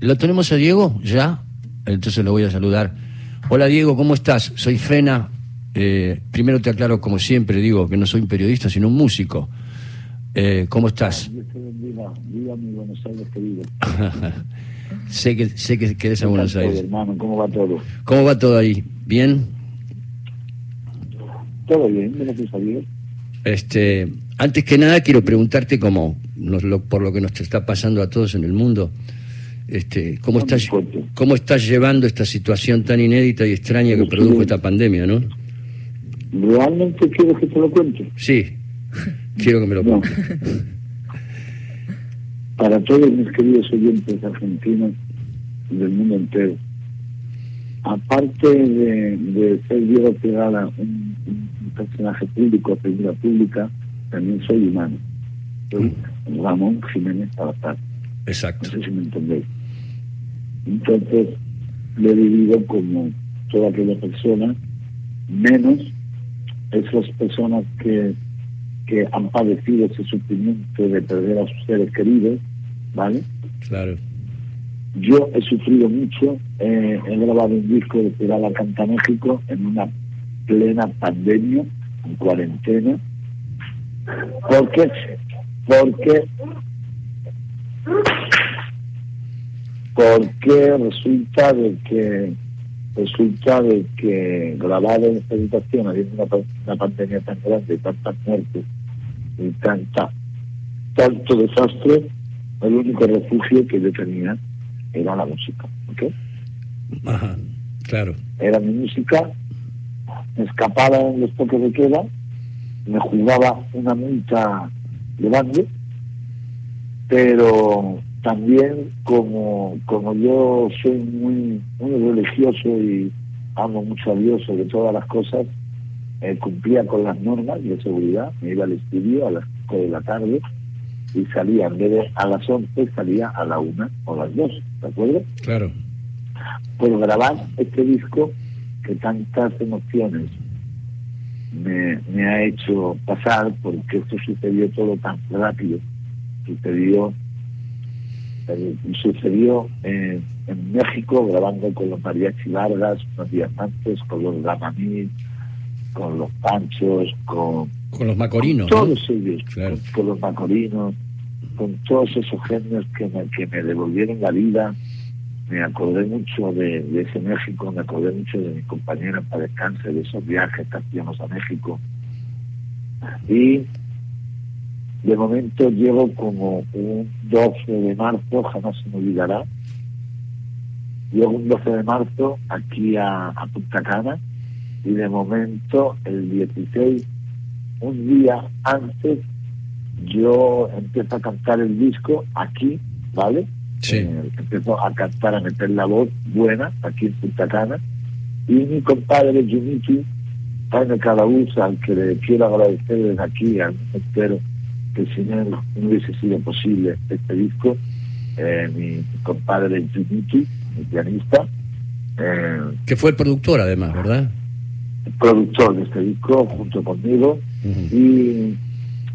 ¿Lo tenemos a Diego ya? Entonces lo voy a saludar. Hola Diego, ¿cómo estás? Soy Fena. Eh, primero te aclaro, como siempre, digo que no soy un periodista, sino un músico. Eh, ¿Cómo estás? Viva mi Buenos Aires querido. sé que sé que querés a Buenos Aires. hermano? ¿Cómo va todo? ¿Cómo va todo ahí? ¿Bien? Todo bien, gracias a Dios. Este, antes que nada quiero preguntarte cómo, por lo que nos está pasando a todos en el mundo, este, ¿cómo, estás, ¿cómo estás llevando esta situación tan inédita y extraña que produjo esta pandemia, no? ¿Realmente quieres que te lo cuente? Sí, quiero que me lo cuentes. Para todos mis queridos oyentes argentinos del mundo entero, aparte de, ser Diego Pegada un, un, personaje público, figura pública, también soy humano. Soy mm. Ramón Jiménez Salazar. Exacto. No sé si me entendéis. Entonces, lo he vivido como toda aquella persona, menos esas personas que, que han padecido ese sufrimiento de perder a sus seres queridos, ¿vale? Claro. Yo he sufrido mucho, eh, he grabado un disco de Pirala Canta México en una plena pandemia, en cuarentena. ¿Por qué? Porque porque resulta de que resulta de que grabar en esta situación habiendo una, pandemia tan grande y tantas muertes y tanta tanto desastre el único refugio que yo tenía era la música ¿ok? Ajá, claro era mi música me escapaba en los toques de queda me jugaba una multa grande pero también como, como yo soy muy, muy religioso y amo mucho a Dios sobre todas las cosas, eh, cumplía con las normas de seguridad, me iba al estudio a las 5 de la tarde y salía, en vez de a las 11, salía a la 1 o las 2, ¿de acuerdo? Claro. Por grabar este disco que tantas emociones me, me ha hecho pasar, porque esto sucedió todo tan rápido, sucedió sucedió en, México grabando con los mariachi largas unos días antes, con los Gamamí, con los Panchos, con, con los Macorinos. todos ellos, con, los Macorinos, con todos esos genios que me, que me devolvieron la vida. Me acordé mucho de, ese México, me acordé mucho de mi compañera para descansar, de esos viajes que hacíamos a México. Y de momento llevo como un 12 de marzo, jamás se me olvidará. Llego un 12 de marzo aquí a, Punta Cana y de momento el 16, un día antes, yo empiezo a cantar el disco aquí, ¿vale? Sí. Eh, empiezo a cantar, a meter la voz buena aquí en Punta Cana. Y mi compadre Junichi, Jaime Calabuza, al que le quiero agradecer desde aquí al mundo entero, que si no, hubiese sido posible este disco, eh, mi compadre Junichi, mi pianista. Eh, que fue el productor además, ¿verdad? El productor de este disco junto conmigo y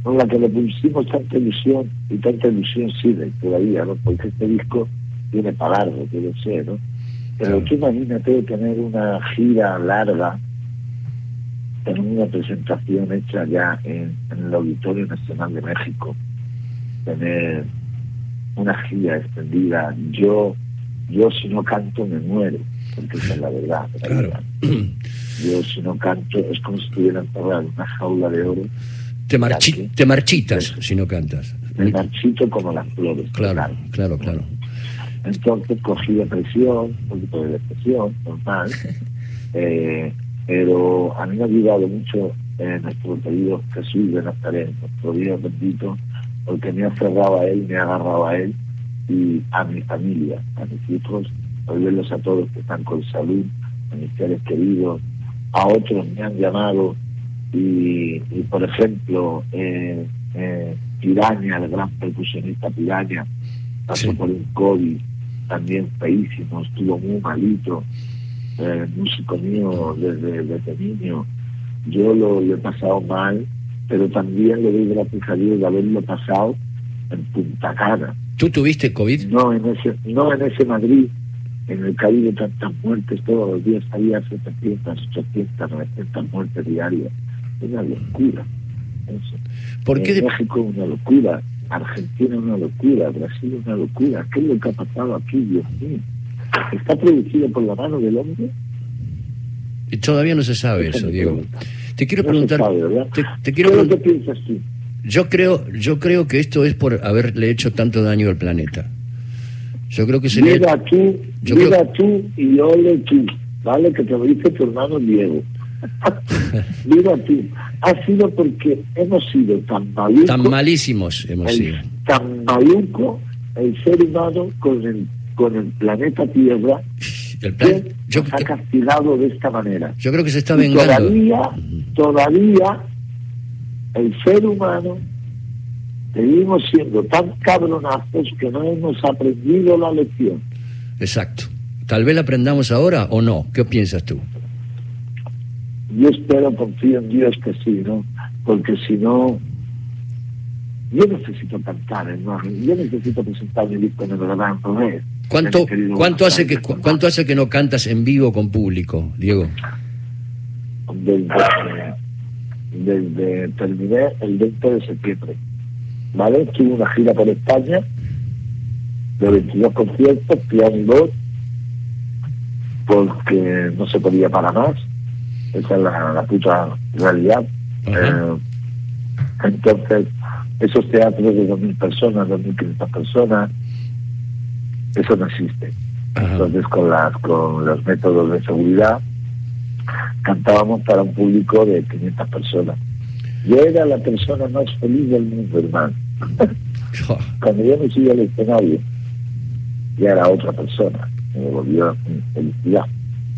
con la que le pusimos tanta ilusión y tanta ilusión sigue todavía, ¿no? Porque este disco tiene para largo, que lo sé, ¿no? Pero tú imagínate tener una gira larga en una presentación hecha ya en, el Auditorio Nacional de México, tener una gira extendida. Yo, yo si no canto me muero, porque esa es la verdad. Yo si no canto es como si estuviera enterrado en una jaula de oro. Te, te marchitas si no cantas. Me marchito como las flores. Claro, claro, claro. Entonces cogí depresión, un poquito de depresión, normal. eh, pero a mí me ha ayudado mucho eh, nuestro querido Jesús de Nazaret, nuestro Dios bendito, porque me ha cerrado a Él, me ha agarrado a Él y a mi familia, a mis hijos, a verlos a todos que están con salud, a mis seres queridos, a otros me han llamado y, por ejemplo, eh, eh, Piraña, el gran percusionista Piraña, pasó por un COVID también feísimo, estuvo muy malito, eh, músico mío desde, desde niño. Yo lo, he pasado mal, pero también le doy gracias a Dios de haberlo pasado en Punta Cana. ¿Tú tuviste COVID? No en ese, no en ese Madrid, en el Caribe tantas muertes todos los días, había 700, 800, 900 muertes diarias. Una locura. Eso. ¿Por qué en México una locura, Argentina una locura, Brasil una locura. ¿Qué es lo que ha pasado aquí, Dios mío? ¿Está producido por la mano del hombre? Y todavía no se sabe eso, Diego. Te quiero No preguntar. se sabe, te, te quiero ¿Qué es lo preguntar- que piensas tú? Yo creo, yo creo que esto es por haberle hecho tanto daño al planeta. Yo creo que sería. Mira tú, yo mira creo- tú y ole tú, ¿vale? Que te lo dice tu hermano Diego. mira tú, ha sido porque hemos sido tan malucos, Tan malísimos hemos sido. tan maluco el ser humano con el, con el planeta Tierra El plan- que yo, nos ha castigado de esta manera. yo creo que se está vengando. todavía, todavía, el ser humano seguimos siendo tan cabronazos que no hemos aprendido la lección. Exacto. Tal vez la aprendamos ahora o no. ¿Qué piensas tú? Yo espero, confío en Dios que sí, ¿no? Porque si no, yo necesito cantar, hermano. Yo necesito presentar mi disco en el Gran. ¿Cuánto, cuánto, hace que, cu- ¿Cuánto hace que no cantas en vivo con público, Diego? Desde, desde terminé el 20 de septiembre. ¿Vale? Tuve una gira por España de 22 conciertos, piano y voz, porque no se podía para más. Esa es la, la puta realidad. Eh, entonces, esos teatros de 2.000 personas, 2.500 personas, eso no existe. Ajá. Entonces, con, las, con los métodos de seguridad, cantábamos para un público de 500 personas. Yo era la persona más feliz del mundo, hermano. Cuando yo me subí al escenario, ya era otra persona. Me volvió mi felicidad.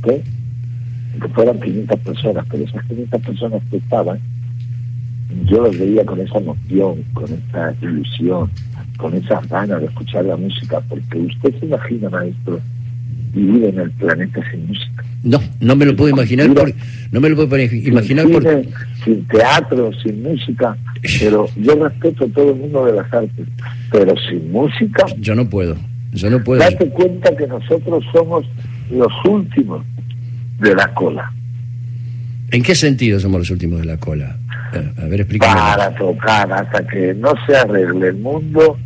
¿ok? Que fueran 500 personas, pero esas 500 personas que estaban, yo los veía con esa emoción, con esa ilusión, con esa ganas de escuchar la música, porque usted se imagina, maestro, vivir en el planeta sin música. No, no me lo puedo imaginar. Mira. Por, no me lo puedo imaginar sin teatro, sin música, pero yo respeto a todo el mundo de las artes, pero sin música, Yo no puedo. Yo no puedo. date cuenta que nosotros somos los últimos de la cola ¿En qué sentido somos los últimos de la cola? A ver, explícame. para tocar hasta que no se arregle el mundo.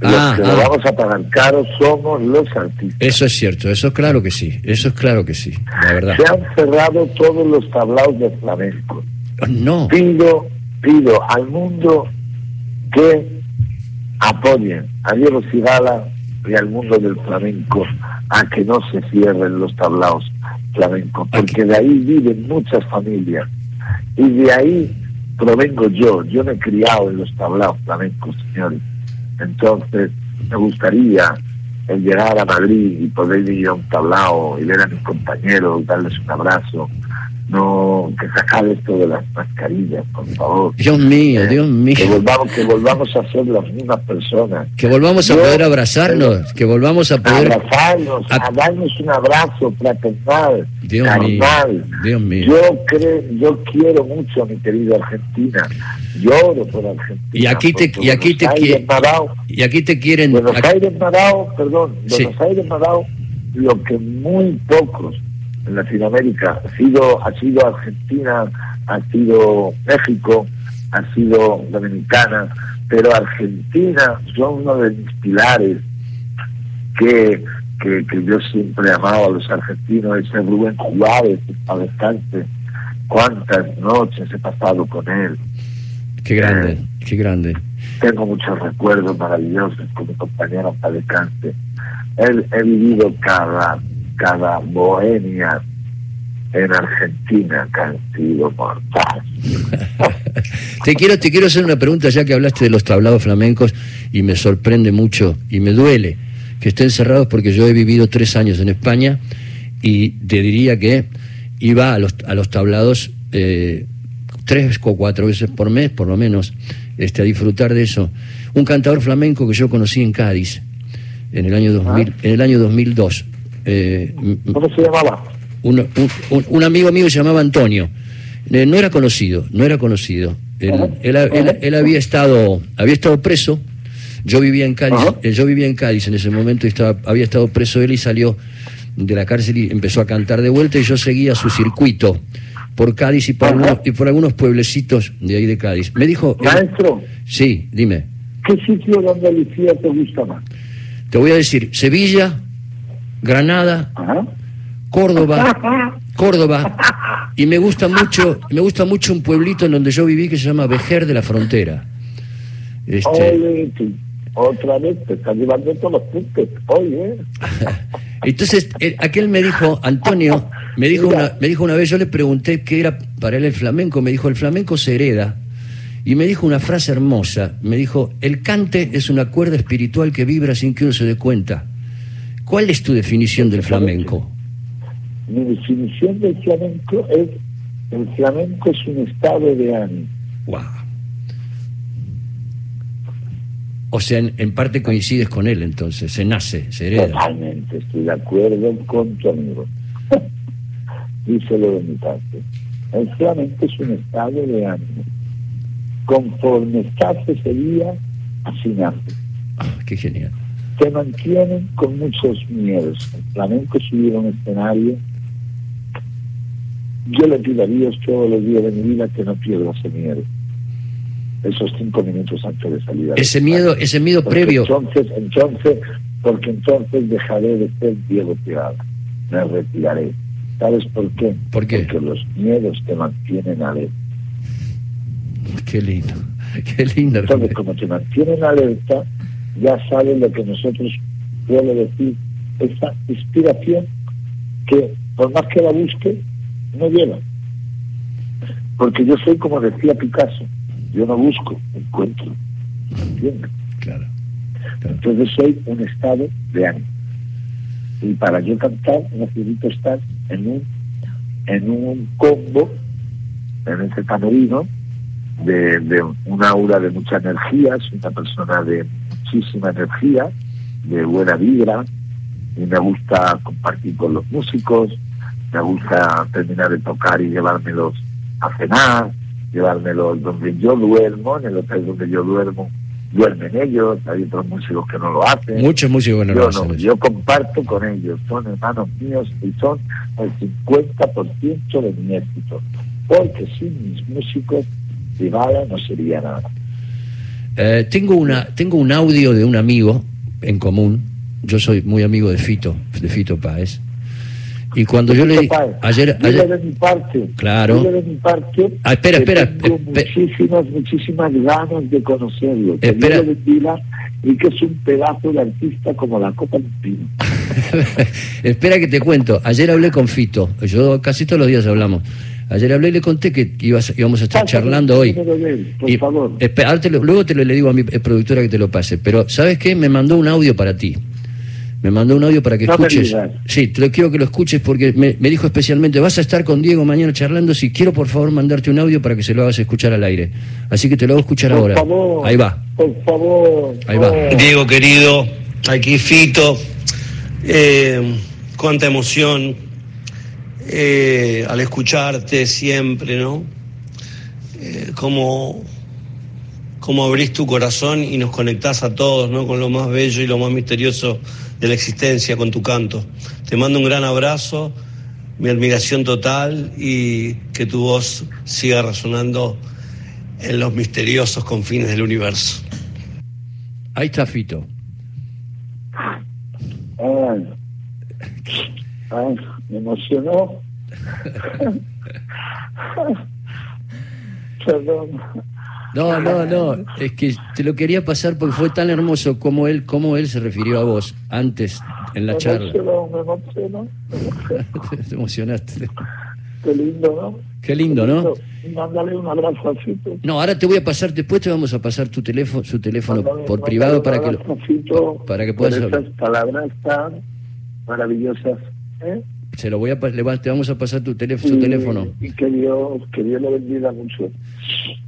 Los Ah, que ah. lo vamos a pagar caro somos los artistas. Eso es cierto, eso es claro que sí, eso es claro que sí, la verdad. Se han cerrado todos los tablaos de flamenco. No, pido, pido al mundo que apoyen a Diego Cigala y al mundo del flamenco a que no se cierren los tablaos flamencos, porque de ahí viven muchas familias y de ahí provengo yo, yo me he criado en los tablaos flamencos, señores. Entonces, me gustaría el llegar a Madrid y poder ir a un tablao y ver a mis compañeros, darles un abrazo, no que sacar esto de las mascarillas, por favor. Dios mío, Eh, Dios mío. Que volvamos, que volvamos a ser las mismas personas. Que volvamos a Yo- poder abrazarnos, que volvamos a A poder... abrazarnos, a- a darnos un abrazo fraternal, Dios mío. Dios mío. Yo creo, yo quiero mucho a mi querida Argentina. Lloro por Argentina. Y aquí te, y aquí te, Aires dado- y aquí te quieren... Buenos aquí- Aires dado, perdón, Sí. Buenos Aires me ha dado lo que muy pocos en Latinoamérica ha sido, ha sido Argentina, ha sido México, ha sido Dominicana, pero Argentina son uno de mis pilares que, que, que yo siempre amado a los argentinos, ese Rubén Juárez, a descanse, cuántas noches he pasado con él, Qué grande, qué grande. tengo muchos recuerdos maravillosos con mi compañero descanse. Él, he vivido cada, cada bohemia en Argentina que han sido mortales. Te quiero, te quiero hacer una pregunta ya que hablaste de los tablados flamencos y me sorprende mucho y me duele que estén cerrados porque yo he vivido tres años en España y te diría que iba a los, a los tablados eh, tres o cuatro veces por mes, por lo menos, este, a disfrutar de eso. Un cantador flamenco que yo conocí en Cádiz en el año 2000, en el año 2002. Eh, ¿Cómo se llamaba? un, un- amigo mío se llamaba Antonio. Eh, no era conocido, no era conocido. Él, Ajá. él- él- él había estado, había estado preso Yo vivía en Cádiz, eh, yo vivía en Cádiz en ese momento y estaba, había estado preso él y salió de la cárcel y empezó a cantar de vuelta y yo seguía su circuito por Cádiz y por, algunos, y por algunos pueblecitos de ahí de Cádiz. Me dijo... Maestro. sí, dime. ¿Qué sitio de Andalucía te gusta más? Te voy a decir, Sevilla, Granada, Córdoba, Córdoba, y me gusta mucho, me gusta mucho un pueblito en donde yo viví que se llama Vejer de la Frontera. Este... otra vez te están llevando todos los puntos, oye. Entonces, aquel me dijo, Antonio, me dijo, una, me dijo una vez, yo le pregunté qué era para él el flamenco, me dijo, el flamenco se hereda. Y me dijo una frase hermosa, me dijo, el cante es una cuerda espiritual que vibra sin que uno se dé cuenta. ¿Cuál es tu definición del flamenco? Mi definición del flamenco es, el flamenco es un estado de ánimo. Wow. O sea, en, parte coincides con él entonces, se nace, se hereda. Totalmente, estoy de acuerdo con tu amigo. Díselo de mi parte. El flamenco es un estado de ánimo. Conforme estás ese día, así nace. Ah, qué genial te mantienen con muchos miedos. El flamenco subir a un escenario, yo le pido a Dios todos los días de mi vida que no pierda ese miedo. Esos cinco minutos antes de salir. Ese miedo, ese miedo previo. Entonces, entonces, porque entonces dejaré de ser Diego Teada. Me retiraré. ¿Sabes por qué? ¿Por qué? Porque los miedos te mantienen alerta. Qué lindo, qué lindo. Entonces, como te mantienen alerta, ya saben lo que nosotros suele decir, esa inspiración que por más que la busque, no llega. Porque yo soy como decía Picasso, yo no busco, encuentro. ¿Entiendes? Claro, Entonces soy un estado de ánimo. Y para yo cantar necesito estar en un en un combo, en ese camerino, de, de un aura de mucha energía, soy una persona de muchísima energía, de buena vibra, y me gusta compartir con los músicos, me gusta terminar de tocar y llevármelos a cenar, llevármelos donde yo duermo, en el hotel donde yo duermo, duermen ellos, hay otros músicos que no lo hacen. Muchos músicos no lo hacen. yo comparto con ellos, son hermanos míos y son el 50% de mi éxito, porque sin mis músicos, Vivala no sería nada. Eh, tengo, una, tengo un audio de un amigo en común. Yo soy muy amigo de Fito, de Fito Páez. Y cuando yo le ayer, ayer de mi parte, claro. de mi parte, ah, espera, espera, tengo muchísimas, muchísimas ganas de conocerlo. espera. y que es un pedazo de artista como la copa de pino. espera que te cuento. Ayer hablé con Fito. Yo casi todos los días hablamos. Ayer hablé y le conté que íbamos a estar charlando hoy. por favor. luego te lo, le digo a mi productora que te lo pase. Pero, ¿sabes qué? Me mandó un audio para ti. Me mandó un audio para que escuches. Sí, te lo quiero que lo escuches porque me, dijo especialmente, vas a estar con Diego mañana charlando, si quiero por favor mandarte un audio para que se lo hagas escuchar al aire. Así que te lo hago escuchar por ahora. Favor, Ahí va. Por favor. Ahí va. Diego querido, aquí Fito, eh, cuánta emoción eh, al escucharte siempre, ¿no? Eh, cómo, abrís tu corazón y nos conectás a todos, ¿no? Con lo más bello y lo más misterioso de la existencia, con tu canto. Te mando un gran abrazo, mi admiración total y que tu voz siga resonando en los misteriosos confines del universo. Ahí está Fito. me emocionó. Perdón. No, no, no, es que te lo quería pasar porque fue tan hermoso como él, como él se refirió a vos antes en la charla. me emocionó. te emocionaste. Qué lindo, ¿no? Qué lindo, ¿no? Mándale un abrazo. No, ahora te voy a pasar, después te vamos a pasar tu teléfono, su teléfono por privado para que, para que puedas hablar. palabras tan maravillosas. ¿eh? Se lo voy a te vamos a pasar tu teléfono, su teléfono. Y que Dios, que Dios lo bendiga mucho.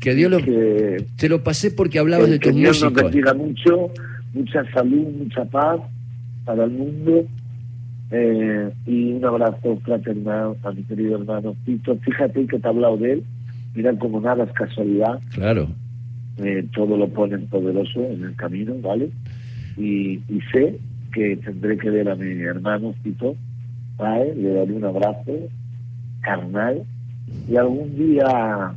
Que Dios lo te lo pasé porque hablabas de tus que Dios lo bendiga mucho, mucha salud, mucha paz para el mundo. Eh, y un abrazo fraternal a mi querido hermano Pito. Fíjate que te he hablado de él. Mira como nada es casualidad. Claro. eh, todo lo ponen poderoso en el camino, ¿vale? Y, sé que tendré que ver a mi hermano Tito, Le daré un abrazo carnal y algún día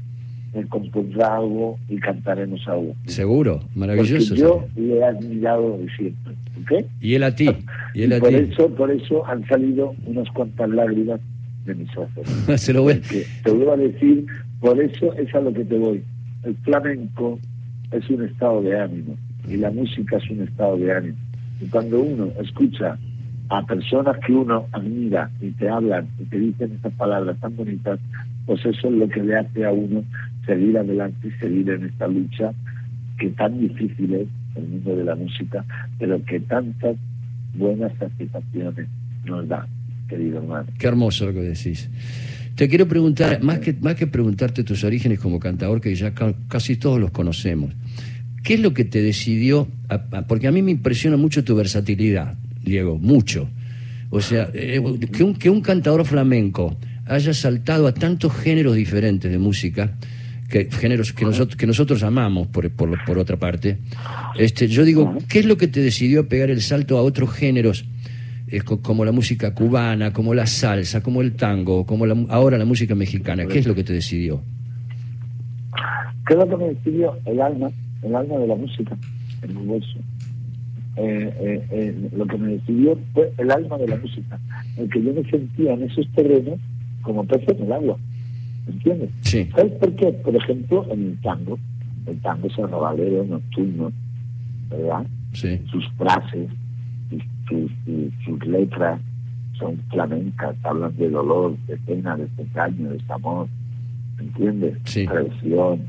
me compondrá algo y cantaremos algo. Seguro, maravilloso. yo le he admirado de siempre, ¿ok? Y él a ti. Y él a por Eso, por eso han salido unas cuantas lágrimas de mis ojos. Se lo voy. Te voy a decir, por eso es a lo que te voy. El flamenco es un estado de ánimo y la música es un estado de ánimo. Y cuando uno escucha a personas que uno admira y te hablan y te dicen estas palabras tan bonitas, pues eso es lo que le hace a uno seguir adelante y seguir en esta lucha que tan difícil es el mundo de la música, pero que tantas buenas satisfacciones nos da, querido hermano. Qué hermoso lo que decís. Te quiero preguntar, más que, más que preguntarte tus orígenes como cantador, que ya casi todos los conocemos, ¿qué es lo que te decidió? porque a mí me impresiona mucho tu versatilidad, Diego, mucho. O sea, eh, que, un, que un cantador flamenco haya saltado a tantos géneros diferentes de música, que, géneros que nosotros, que nosotros amamos, por, por, por otra parte. Este, yo digo, ¿qué es lo que te decidió pegar el salto a otros géneros como la música cubana, como la salsa, como el tango, como ahora la música mexicana? ¿Qué es lo que te decidió? ¿Qué es lo que me decidió? El alma, el alma de la música, el universo. Eh, eh, eh, lo que me decidió fue el alma de la música, el que yo me sentía en esos terrenos como pez en el agua. ¿Entiendes? Sí. ¿Sabes por qué? Por ejemplo, en el tango, el tango es arrabalero nocturno, ¿verdad? Sí. Sus frases, sus, sus, letras son flamencas, hablan de dolor, de pena, de desengaño, de amor, ¿entiendes? Sí. Traición.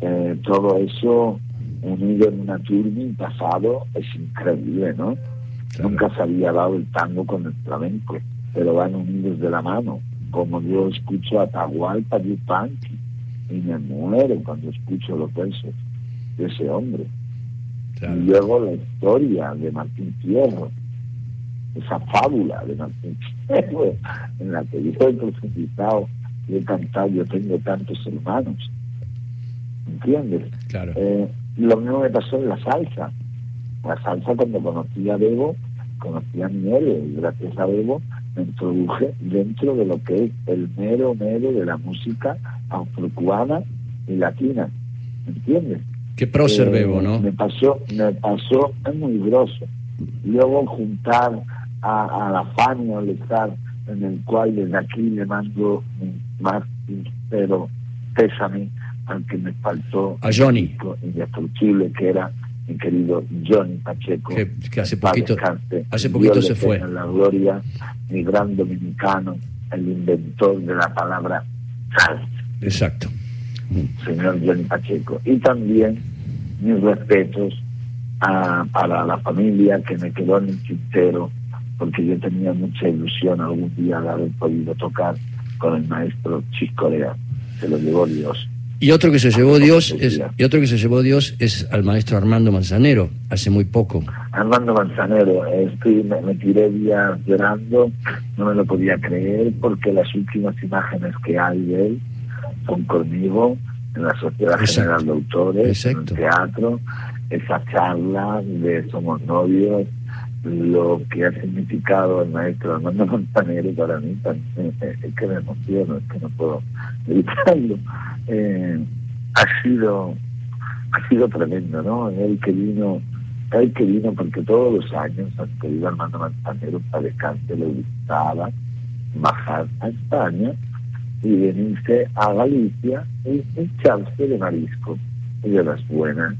Eh, todo eso unido en una turbina pasado es increíble, ¿no? Nunca se había dado el tango con el flamenco, pero van unidos de la mano como yo escucho a Atahualpa Yupanqui y me muero cuando escucho los versos de ese hombre. Y luego la historia de Martín Fierro, esa fábula de Martín Fierro, en la que yo he profundizado y he cantado, yo tengo tantos hermanos. ¿Entiendes? Claro. Eh, lo mismo me pasó en la salsa. La salsa cuando conocí a Bebo, conocí a Miel, y gracias a Bebo me introduje dentro de lo que es el mero mero de la música afrocubana y latina. ¿Entiendes? Qué prócer eh, ¿no? Me pasó, me pasó, es muy grosso. Luego juntar a, a la Fania estar en el cual desde aquí le mando más pero pésame al que me faltó a Johnny que era mi querido Johnny Pacheco, que, hace poquito, hace poquito se fue. la gloria, mi gran dominicano, el inventor de la palabra salsa. Exacto. Señor Johnny Pacheco. Y también mis respetos a, para la familia que me quedó en el tintero, porque yo tenía mucha ilusión algún día de haber podido tocar con el maestro Chiscorea. Se lo llevó Dios. Y otro que se llevó Dios es, y otro que se llevó Dios es al maestro Armando Manzanero, hace muy poco. Armando Manzanero, estoy, me, tiré días llorando, no me lo podía creer porque las últimas imágenes que hay de él son conmigo en la Sociedad General de Autores, en el teatro, esa charla de Somos Novios, lo que ha significado el maestro Armando Manzanero para mí también, es que me emociono, es que no puedo evitarlo eh, ha sido ha sido tremendo, ¿no? El que vino, que vino porque todos los años al querido Armando Manzanero para descanso le gustaba bajar a España y venirse a Galicia y echarse de marisco y de las buenas,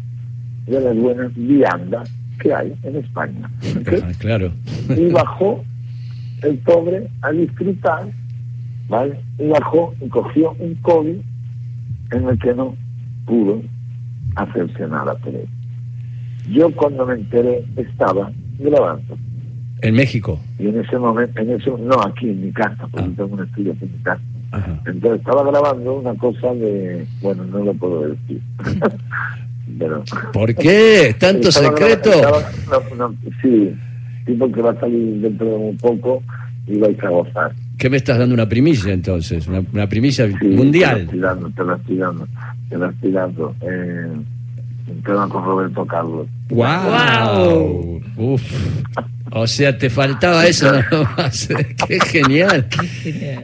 de las buenas viandas que hay en España. Claro. Y bajó el pobre a disfrutar, ¿vale? Y bajó y cogió un COVID en el que no pudo hacerse nada por él. Yo cuando me enteré estaba grabando. ¿En México? Y en ese momento, en eso, no aquí en mi casa, porque ah. tengo un estudio en mi casa. Entonces estaba grabando una cosa de, bueno, no lo puedo decir. Pero, ¿Por qué? ¿Tanto secreto? sí, sí, porque va a salir dentro de un poco y vais a gozar. ¿Qué me estás dando una primicia entonces? Una, primicia mundial. Te la estoy dando, te la estoy dando, te la estoy dando. Eh, un tema con Roberto Carlos. ¡Wow! Uf. O sea, te faltaba eso más. ¡Qué genial!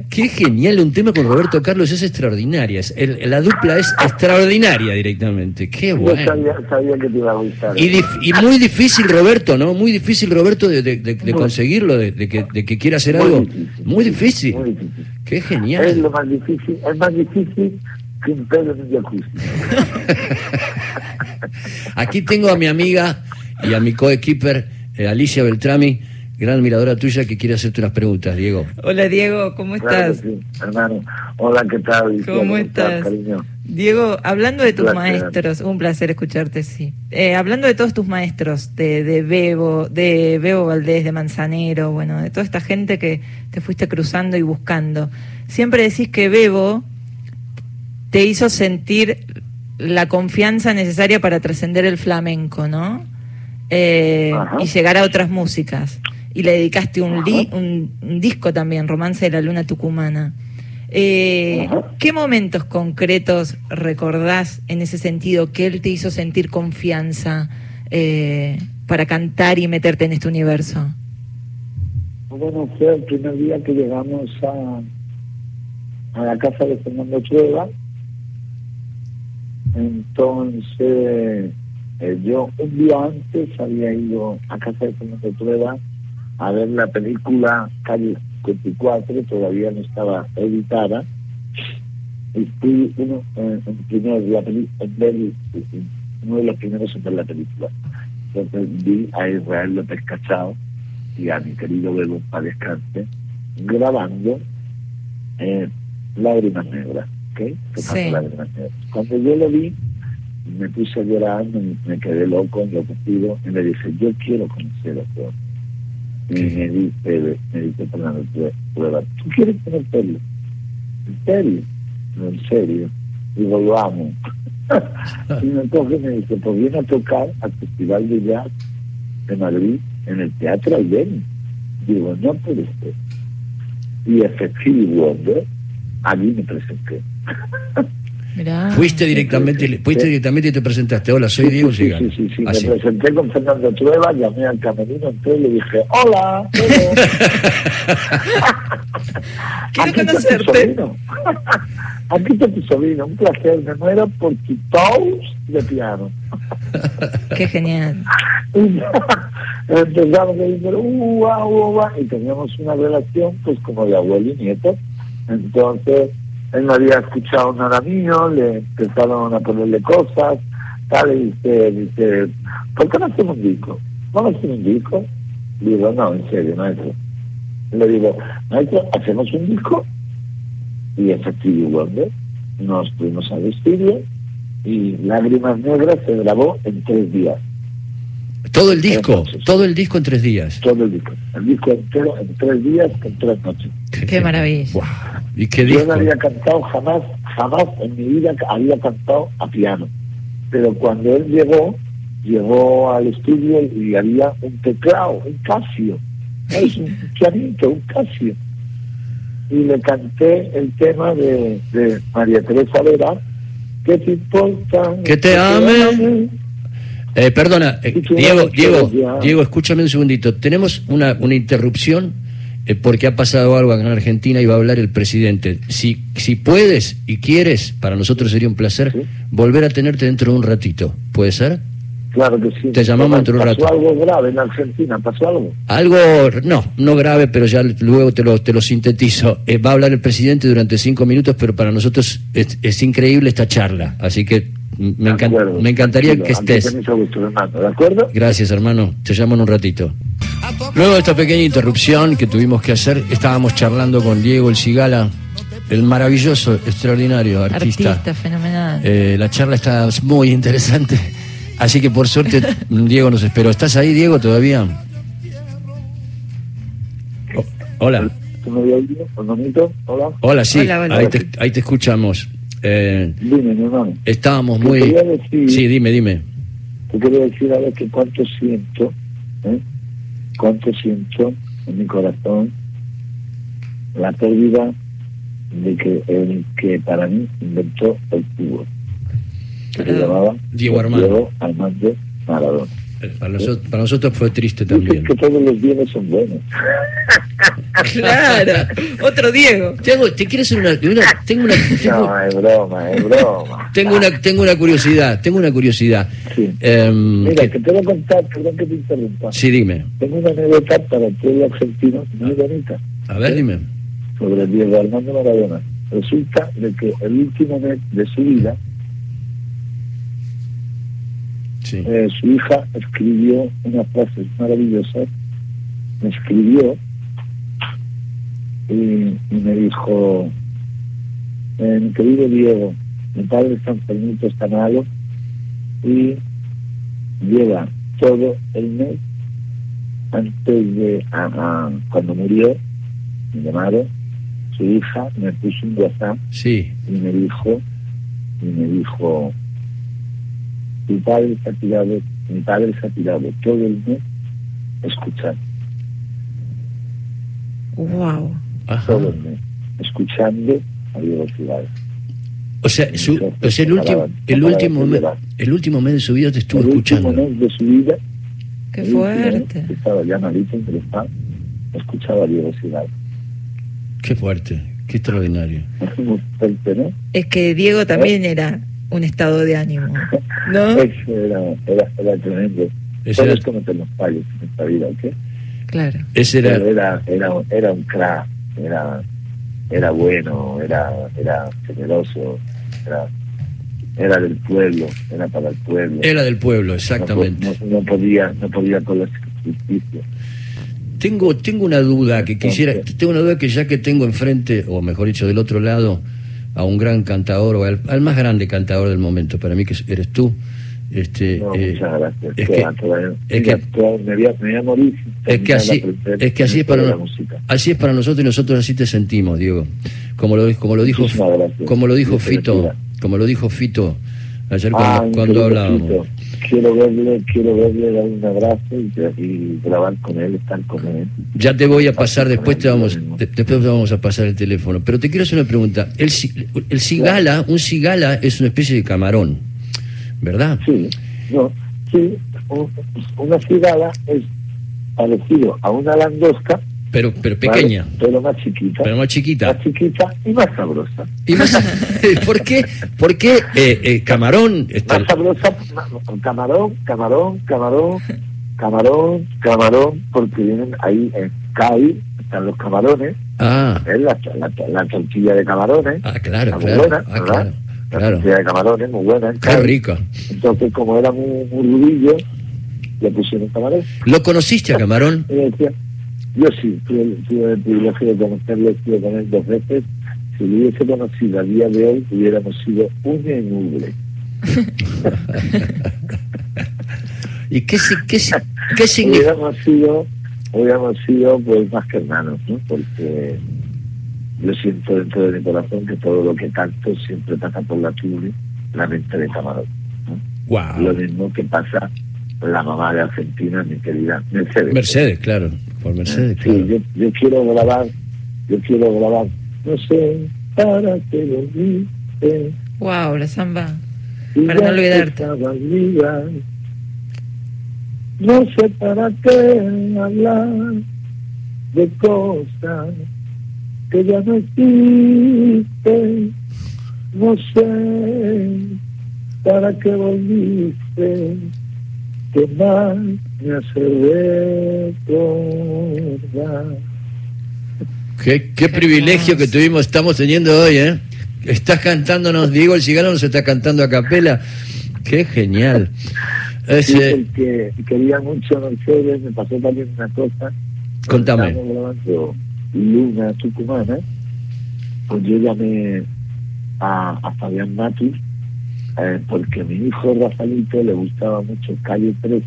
¡Qué genial! Un tema con Roberto Carlos es extraordinaria. la dupla es extraordinaria directamente. ¡Qué bueno! sabía, que te iba a gustar. Y, muy difícil, Roberto, ¿no? Muy difícil, Roberto, de, conseguirlo, de, que, de que quiera hacer algo. Muy difícil. muy difícil. ¡Qué genial! Es lo más difícil. Es más difícil que un pedo en un Aquí tengo a mi amiga y a mi coequiper eh, Alicia Beltrami, gran admiradora tuya, que quiere hacerte unas preguntas, Diego. Hola, Diego, ¿cómo estás? hermano. Hola, ¿qué tal? ¿Cómo, estás? Diego, hablando de tus maestros, un placer escucharte, sí. Eh, hablando de todos tus maestros, de, de Bebo, de Bebo Valdés, de Manzanero, bueno, de toda esta gente que te fuiste cruzando y buscando. Siempre decís que Bebo te hizo sentir la confianza necesaria para trascender el flamenco, ¿no? Eh, y llegar a otras músicas. Y le dedicaste un, un, disco también, Romance de la Luna Tucumana. Eh, ¿Qué momentos concretos recordás en ese sentido que él te hizo sentir confianza eh, para cantar y meterte en este universo? Bueno, fue el primer día que llegamos a, a la casa de Fernando Chueva entonces, eh, yo un día antes había ido a casa de Fernando Trueba a ver la película Calle 54, todavía no estaba editada. Y fui uno, eh, en, primer, la en ver, uno de los primeros en ver la película. Entonces vi a Israel López Cachao y a mi querido Bebo Padescante grabando eh, Lágrimas Negras. Cuando yo lo vi, me puse a llorar, me, quedé loco, enloquecido, y me dice, yo quiero conocer a Dios. Y me dice, me dice Fernando Prueba, ¿tú quieres conocerlo? ¿En serio? No, en serio. Digo, lo amo. y entonces me dice, pues viene a tocar al Festival de Jazz de Madrid en el Teatro Albeni. Digo, no puede ser. Y efectivamente, allí me presenté. Fuiste directamente, fuiste directamente y te presentaste. Hola, soy Diego Sí, sí, sí, sí. me presenté con Fernando Trueba, llamé al camerino, entré y le dije, hola, Quiero conocerte. Aquí está tu sobrino, un placer, me muero por tu toast de piano. Qué genial. Empezamos a decir, uh, uh, y teníamos una relación pues como de abuelo y nieto. Entonces, él no había escuchado nada mío, le empezaron a ponerle cosas, tal, y dice, dice, ¿por qué no hacemos un disco? ¿Vamos a hacer un disco? Digo, no, en serio, maestro. Le digo, maestro, hacemos un disco, y efectivamente nos fuimos al estudio, y Lágrimas Negras se grabó en tres días. Todo el disco, todo el disco en tres días. Todo el disco, el disco entero en tres días, en tres noches. Qué, maravilla. ¿Y qué Yo no había cantado jamás, jamás en mi vida había cantado a piano. Pero cuando él llegó, llegó al estudio y había un teclado, un Casio. Es un pianito, un Casio. Y le canté el tema de, de María Teresa Vera, ¿qué te importa? Que te ame. Eh, perdona, eh, Diego, Diego, Diego, escúchame un segundito. Tenemos una, una interrupción eh, porque ha pasado algo en Argentina y va a hablar el presidente. Si, si puedes y quieres, para nosotros sería un placer volver a tenerte dentro de un ratito. ¿Puede ser? Claro que sí. Te llamamos dentro de un ratito. ¿Pasó algo grave en Argentina? ¿Pasó algo? Algo, no, no grave, pero ya luego te lo, te lo sintetizo. va a hablar el presidente durante cinco minutos, pero para nosotros es, es increíble esta charla. Así que me, me encantaría que estés. ¿de acuerdo? Gracias, hermano. Te llamo en un ratito. Luego de esta pequeña interrupción que tuvimos que hacer, estábamos charlando con Diego El Cigala, el maravilloso, extraordinario artista. Artista, fenomenal. Eh, la charla está muy interesante. Así que por suerte Diego nos esperó. ¿Estás ahí, Diego, todavía? hola. Hola. Hola, sí. ahí, te, ahí te escuchamos. Eh, dime, mi hermano. Estábamos muy... sí, dime, dime. Te quería decir a ver que cuánto siento, ¿eh? cuánto siento en mi corazón la pérdida de que el que para mí inventó el cubo, que se llamaba Diego Armando, Armando Maradona. Eh, para, nosotros, para nosotros fue triste también. que todos los bienes son buenos. claro, otro Diego. Tengo, ¿Te quieres hacer una, tengo una no, es broma, es broma. Tengo una, tengo una curiosidad, tengo una curiosidad. Sí. Um, Mira, que... te voy a contar, perdón que te interrumpa. Sí, dime. Tengo una anécdota para el pueblo argentino muy bonita. A ver, dime. Sobre el Diego Armando Maradona. Resulta de que el último mes de su vida eh, su hija escribió una frase maravillosa, me escribió y, me dijo, eh, mi querido Diego, mi padre está enfermito, está malo y lleva todo el mes antes de cuando murió, me llamaron, su hija me puso un WhatsApp sí. y me dijo, y me dijo, mi padre se ha tirado, mi padre se ha tirado todo el mes escuchando. Wow. Todo el mes, escuchando a O sea, su, o sea el, último, el, último mes, el último mes de su vida te estuvo escuchando. El último mes de su vida. Qué fuerte. Estaba ya malito en está, escuchaba a Diego Ciudad. Qué fuerte, qué extraordinario. Es que Diego también ¿Eh? era un estado de ánimo, ¿no? Eso era, era, era tremendo. Eso era... cometer los fallos en esta vida, ¿ok? Claro. Ese era... era... Era, era, un crack, era, era bueno, era, era generoso, era, era del pueblo, era para el pueblo. Era del pueblo, exactamente. No, podía, no podía con la justicia. Tengo, tengo una duda que quisiera, tengo una duda que ya que tengo enfrente, o mejor dicho, del otro lado, a un gran cantador o al, más grande cantador del momento, para mí que eres tú. Este, eh, muchas gracias. Es que, es que, me voy a, me voy a morir es que así, es que así es para así es para nosotros y nosotros así te sentimos, Diego. Como lo, como lo dijo como lo dijo Fito, como lo dijo Fito ayer cuando, cuando hablábamos quiero verle, quiero verle, dar un abrazo y, grabar con él, estar con él. Ya te voy a pasar, después te vamos, después te vamos a pasar el teléfono. Pero te quiero hacer una pregunta. El, el cigala, un cigala es una especie de camarón, ¿verdad? Sí, no, sí, una cigala es parecido a una langosca, pero, pero pequeña. Pero más chiquita. Pero más chiquita. Más chiquita y más sabrosa. ¿Y más, ¿Por qué? ¿Por qué eh, eh, camarón? Está... Más sabrosa, camarón, camarón, camarón, camarón, camarón, porque vienen ahí en CAI, están los camarones. Ah. Es la, la, tortilla de camarones. Ah, claro, claro. Buena, ah, claro. La tortilla de camarones, muy buena. Qué rico. Entonces, como era muy, muy rudillo, le pusieron camarón. ¿Lo conociste a camarón? Yo sí, tuve, el privilegio de conocerlo, estuve con él dos veces. Si lo hubiese conocido a día de hoy, hubiéramos sido un enuble. ¿Y qué, qué, qué significa? Hubiéramos sido, hubiéramos sido pues, más que hermanos, ¿no? Porque yo siento dentro de mi corazón que todo lo que canto siempre pasa por la tuya, la mente de camarón. Lo mismo que pasa la mamá de Argentina, mi querida Mercedes. Mercedes, claro, por Mercedes. Sí, yo, yo, quiero grabar, yo quiero grabar, no sé, para que lo. Wow, la samba. Para no olvidarte. No sé para qué hablar de cosas que ya no existen. No sé para qué volviste que más me hace recordar. Qué, qué privilegio que tuvimos, estamos teniendo hoy, ¿eh? Estás cantándonos, Diego el Cigano nos está cantando a capela. Qué genial. Ese... que quería mucho Mercedes, me pasó también una cosa. Contame. Estamos grabando Luna Tucumana, pues yo llamé a, a Fabián Matus eh, porque a mi hijo Rafaelito le gustaba mucho Calle 13,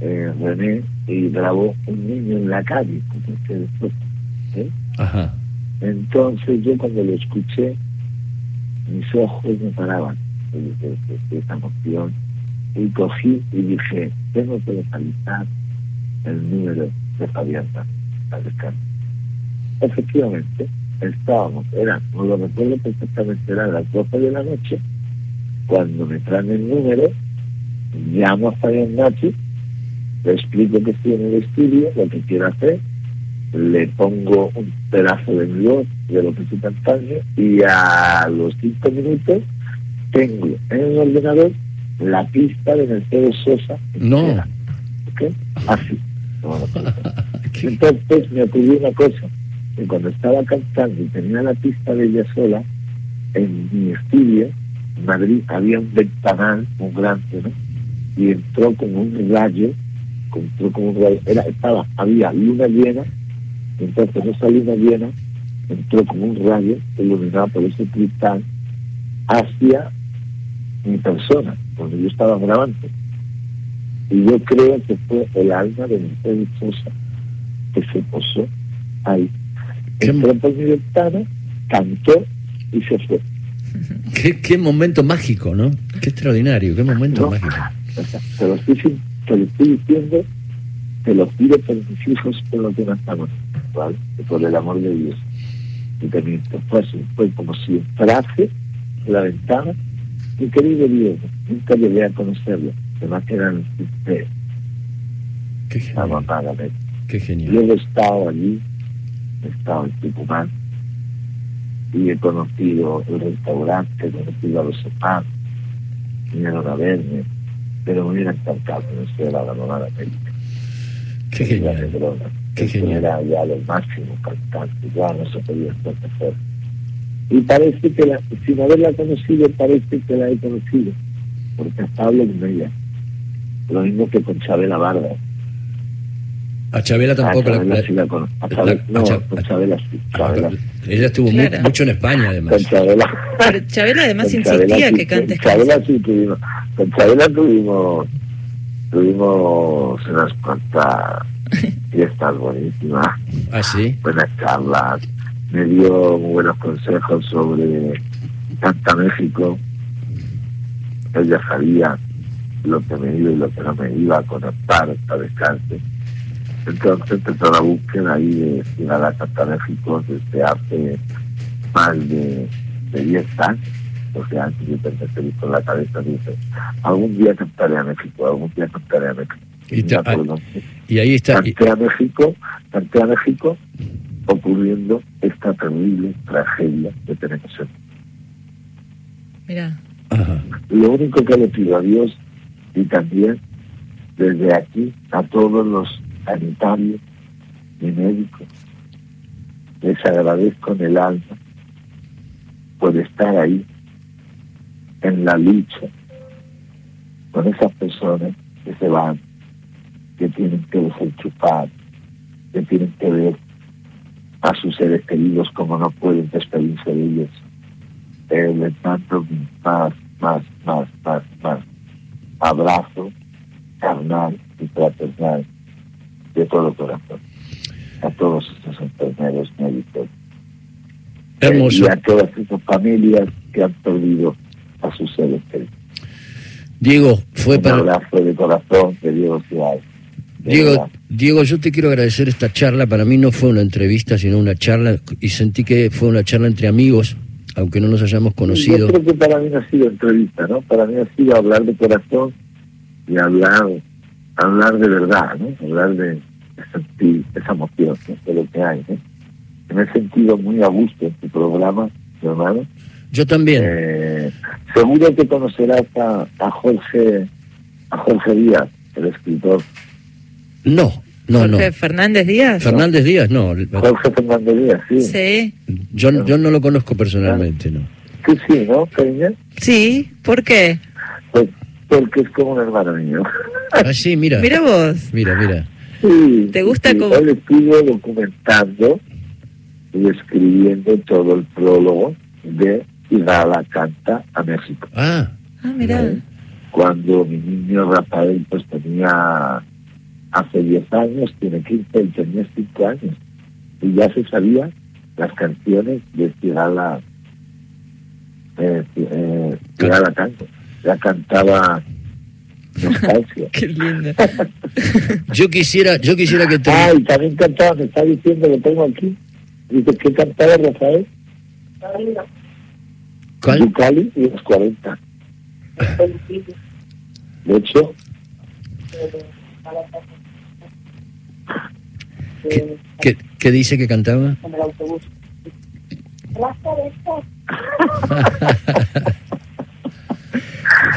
eh, René, y grabó un niño en la calle, como ustedes ¿eh? Ajá. Entonces yo cuando lo escuché, mis ojos me paraban de, esa emoción y cogí y dije, tengo que localizar el número de Fabián para efectivamente, estábamos, era, no lo recuerdo perfectamente, eran las 12 de la noche, cuando me traen el número, llamo a Fabián Nachi, le explico que estoy en el estudio, lo que quiero hacer, le pongo un pedazo de mi voz de lo que estoy cantando y a los cinco minutos tengo en el ordenador la pista de Mercedes Sosa. No. Así. Entonces me ocurrió una cosa, que cuando estaba cantando y tenía la pista de ella sola, en mi estudio, en Madrid, había un ventanal, un grande, ¿no? Y entró como un rayo, entró como un rayo, era, estaba, había luna llena, entonces esa luna llena entró como un rayo iluminado por ese cristal hacia mi persona, donde yo estaba grabando. Y yo creo que fue el alma de mi esposa que se posó ahí. Entró por mi ventana, cantó y se fue. Qué, qué momento mágico, ¿no? Qué extraordinario, qué momento mágico. te, lo estoy, te lo estoy diciendo, te lo pido por mis hijos, por los que no estamos, ¿vale? por el amor de Dios. Y también fue, fue como si entrase en la ventana mi querido Diego, nunca llegué a conocerlo, además que eran ustedes. Qué genial. Qué genial. Yo he estado allí, he estado en Tucumán, y he conocido el restaurante, he conocido a los hermanos, vinieron a verme, pero me hubiera encantado conocer a la Romana América. Qué genial. Qué genial. Era ya lo máximo cantante, ya no se podía hacer y parece que la, sin haberla conocido, parece que la he conocido, porque hasta hablo con ella. Lo mismo que con Chabela Vargas. A Chabela tampoco a la, sí la, con, a Chabela, no, Chabela sí. Chabela. Ella estuvo mucho en España, además. Con Chabela. Pero Chabela además insistía que cantes. Con Chabela sí tuvimos. Con Chabela tuvimos, tuvimos unas cuantas fiestas buenísimas. Ah, sí. Buenas charlas me dio muy buenos consejos sobre Canta México. Ella sabía lo que me iba y lo que no me iba a conectar para descanse. Entonces empezó la búsqueda ahí de llegar a Canta México desde hace más de, de 10 años. Porque antes yo pensé con la cabeza dice, algún día cantaré a México, algún día cantaré a México. Y, y ahí está. Canté a México, canté a México ocurriendo esta terrible tragedia que tenemos en Mira. Lo único que le pido a Dios y también desde aquí a todos los sanitarios y médicos, les agradezco en el alma por estar ahí en la lucha con esas personas que se van, que tienen que desenchufar, que tienen que ver a sus seres queridos como no pueden despedirse de ellos. Eh, les mando más, más, más, más, más abrazo carnal y fraternal de todo corazón a todos estos enfermeros médicos Hermoso. y a todas esas familias que han perdido a sus seres queridos. Diego, fue Un para... abrazo de corazón que Dios sea. Diego, Diego, yo te quiero agradecer esta charla. Para mí no fue una entrevista, sino una charla, y sentí que fue una charla entre amigos, aunque no nos hayamos conocido. Yo creo que para mí no ha sido entrevista, ¿no? Para mí ha sido hablar de corazón y hablar, hablar de verdad, ¿no? Hablar de, sentir esa emoción, de lo que hay, ¿no? Me he sentido muy a gusto en tu programa, hermano. Yo también. Eh, seguro que conocerás a, a Jorge a Jorge Díaz, el escritor no, no, Jorge no. Fernández Díaz. Fernández Díaz, no. Jorge Fernández Díaz, sí. Sí. Yo, no. yo no lo conozco personalmente, ¿no? Sí, sí, ¿no, cariño? Sí, ¿por qué? Porque es como un hermano mío. Ah, sí, mira. Mira vos. Mira, mira. Sí. ¿Te gusta sí, como...? Yo le estuve documentando y escribiendo todo el prólogo de Igala Canta a México. Ah. Ah, mira. Cuando mi niño Rafael pues tenía hace 10 años, tiene 15, él tenía 5 años. Y ya se sabía las canciones de Tigala, eh, eh, Tigala Tango. Ya cantaba Nostalgia. Qué lindo. yo quisiera, yo quisiera que te... Ah, y también cantaba, me está diciendo, lo tengo aquí, Dice que cantaba Rafael. ¿Cuál? Ducali y los 40. De hecho, ¿Qué, qué, qué dice que cantaba? En el autobús.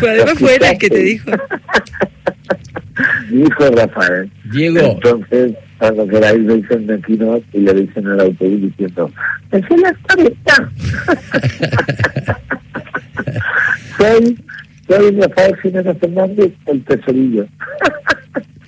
Fue, además fue él el que te dijo. dijo Rafael. Diego. Entonces, cuando queráis me dicen Mequino y le dicen en el autobús diciendo, ¡Es la 40! soy, soy Rafael Jiménez Fernández, el tesorillo.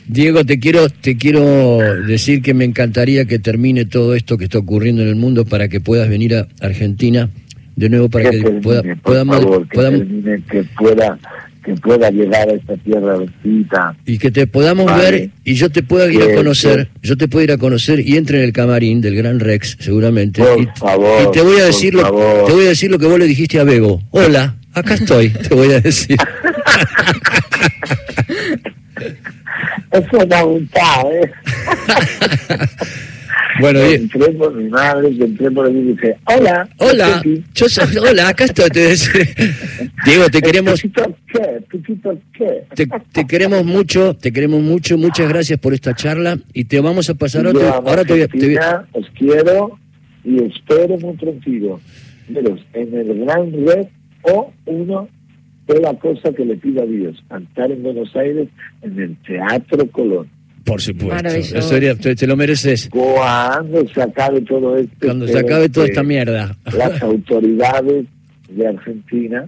Diego, te quiero, te quiero decir que me encantaría que termine todo esto que está ocurriendo en el mundo para que puedas venir a Argentina de nuevo para que, pueda, por podamos, favor, que, podamos- que pueda que pueda llegar a esta tierra bendita. y que te podamos Vale. ver y yo te pueda ir a conocer, yo te puedo ir a conocer y entre en el camarín del Gran Rex seguramente Por y, favor, y te voy a decir lo, favor. te voy a decir lo que vos le dijiste a Bego. Hola, acá estoy, te voy a decir. Eso ha gustado, ¿eh? bueno, entré por mi madre, que entré por allí y dije, hola. hola, Pepi". yo soy- hola, acá estoy. Diego, te queremos te, te queremos mucho, te queremos mucho, muchas gracias por esta charla y te vamos a pasar Yo amo Ahora te voy a- te voy os quiero y espero muy tranquilo. Veros, en el Gran Red o uno de la cosa que le pido a Dios, cantar en Buenos Aires en el Teatro Colón. Por supuesto, eso sería- te, te lo mereces. Cuando se acabe todo esto, Cuando se acabe toda esta mierda. Las autoridades de Argentina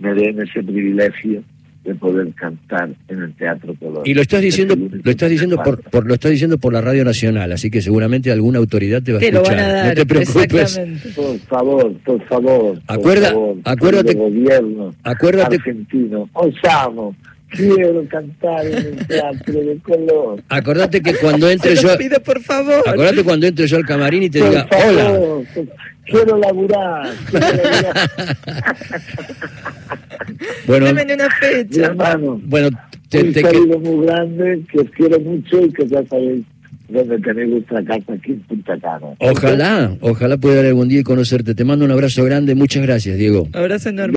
me den ese privilegio de poder cantar en el Teatro Colón. Y lo estás diciendo, lo estás diciendo por, por- lo estás diciendo por la radio nacional, así que seguramente alguna autoridad te va a lo escuchar. van a dar. no te preocupes. Por favor, por favor. por Acuerda- favor, acuérdate- el gobierno acuérdate- argentino. Os amo. Quiero cantar en el teatro de Colón. Acordate que cuando entre yo, pido, por favor. acordate cuando entre yo al camarín y te Por diga, favor, hola. quiero laburar. Quiero laburar. Bueno, una Mi fecha. hermano, bueno, te, un te que- saludo muy grande, que os quiero mucho y que ya sabéis dónde tenéis vuestra casa aquí en Punta Cana. ojalá, ojalá pueda algún día conocerte. Te mando un abrazo grande, muchas gracias, Diego. Abrazo enorme.